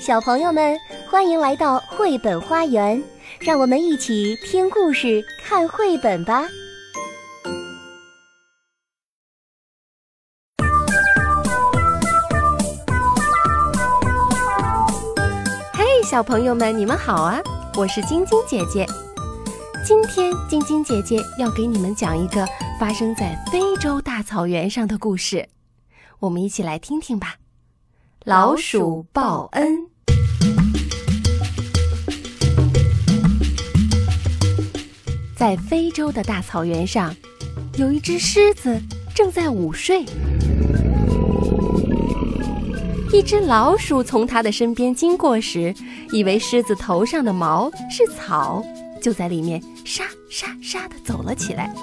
小朋友们，欢迎来到绘本花园，让我们一起听故事、看绘本吧。嘿，小朋友们，你们好啊！我是晶晶姐姐。今天，晶晶姐姐要给你们讲一个发生在非洲大草原上的故事，我们一起来听听吧。老鼠报恩。在非洲的大草原上，有一只狮子正在午睡。一只老鼠从它的身边经过时，以为狮子头上的毛是草，就在里面沙沙沙地走了起来。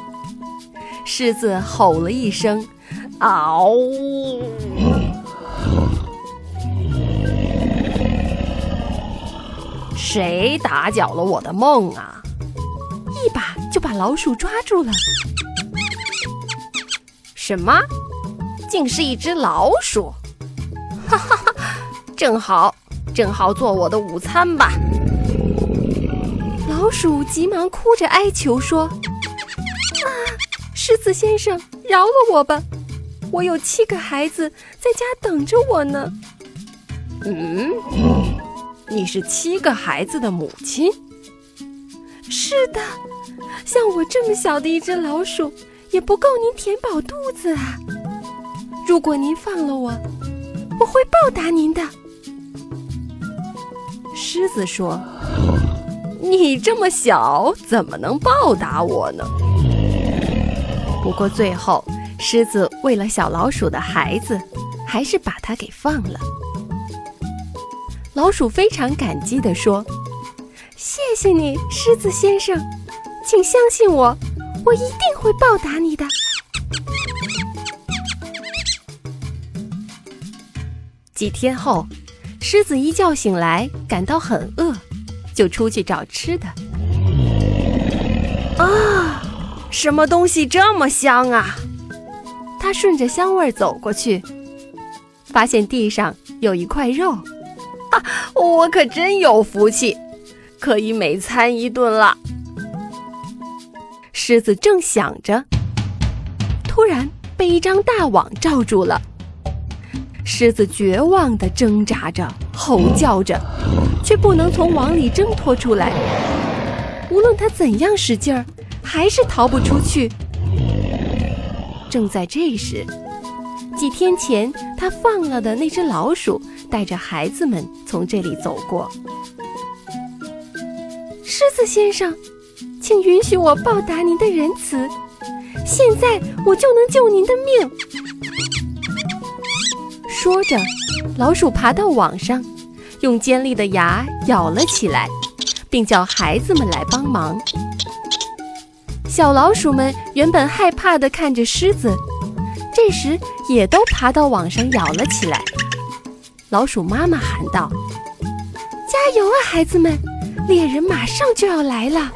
狮子吼了一声：“嗷！”谁打搅了我的梦啊？一把就把老鼠抓住了。什么？竟是一只老鼠！哈哈哈，正好，正好做我的午餐吧。老鼠急忙哭着哀求说：“啊，狮子先生，饶了我吧！我有七个孩子在家等着我呢。”嗯。你是七个孩子的母亲？是的，像我这么小的一只老鼠，也不够您填饱肚子啊！如果您放了我，我会报答您的。狮子说：“你这么小，怎么能报答我呢？”不过最后，狮子为了小老鼠的孩子，还是把它给放了。老鼠非常感激地说：“谢谢你，狮子先生，请相信我，我一定会报答你的。”几天后，狮子一觉醒来，感到很饿，就出去找吃的。啊，什么东西这么香啊？它顺着香味走过去，发现地上有一块肉。我可真有福气，可以美餐一顿了。狮子正想着，突然被一张大网罩住了。狮子绝望地挣扎着，吼叫着，却不能从网里挣脱出来。无论它怎样使劲儿，还是逃不出去。正在这时，几天前他放了的那只老鼠。带着孩子们从这里走过。狮子先生，请允许我报答您的仁慈。现在我就能救您的命。说着，老鼠爬到网上，用尖利的牙咬了起来，并叫孩子们来帮忙。小老鼠们原本害怕地看着狮子，这时也都爬到网上咬了起来。老鼠妈妈喊道：“加油啊，孩子们！猎人马上就要来了。”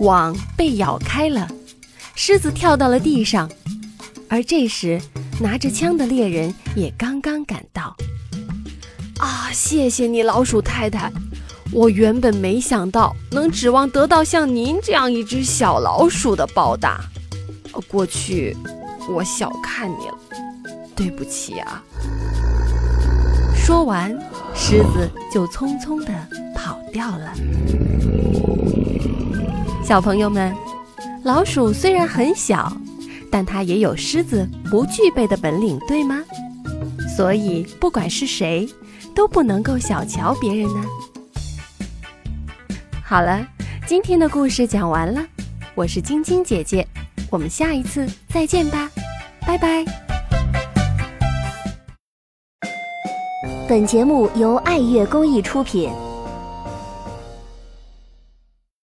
网被咬开了，狮子跳到了地上，而这时拿着枪的猎人也刚刚赶到。啊，谢谢你，老鼠太太！我原本没想到能指望得到像您这样一只小老鼠的报答。过去我小看你了，对不起啊。说完，狮子就匆匆地跑掉了。小朋友们，老鼠虽然很小，但它也有狮子不具备的本领，对吗？所以，不管是谁，都不能够小瞧别人呢。好了，今天的故事讲完了，我是晶晶姐姐，我们下一次再见吧，拜拜。本节目由爱乐公益出品。